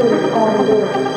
on the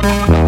Bye.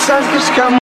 It's like it's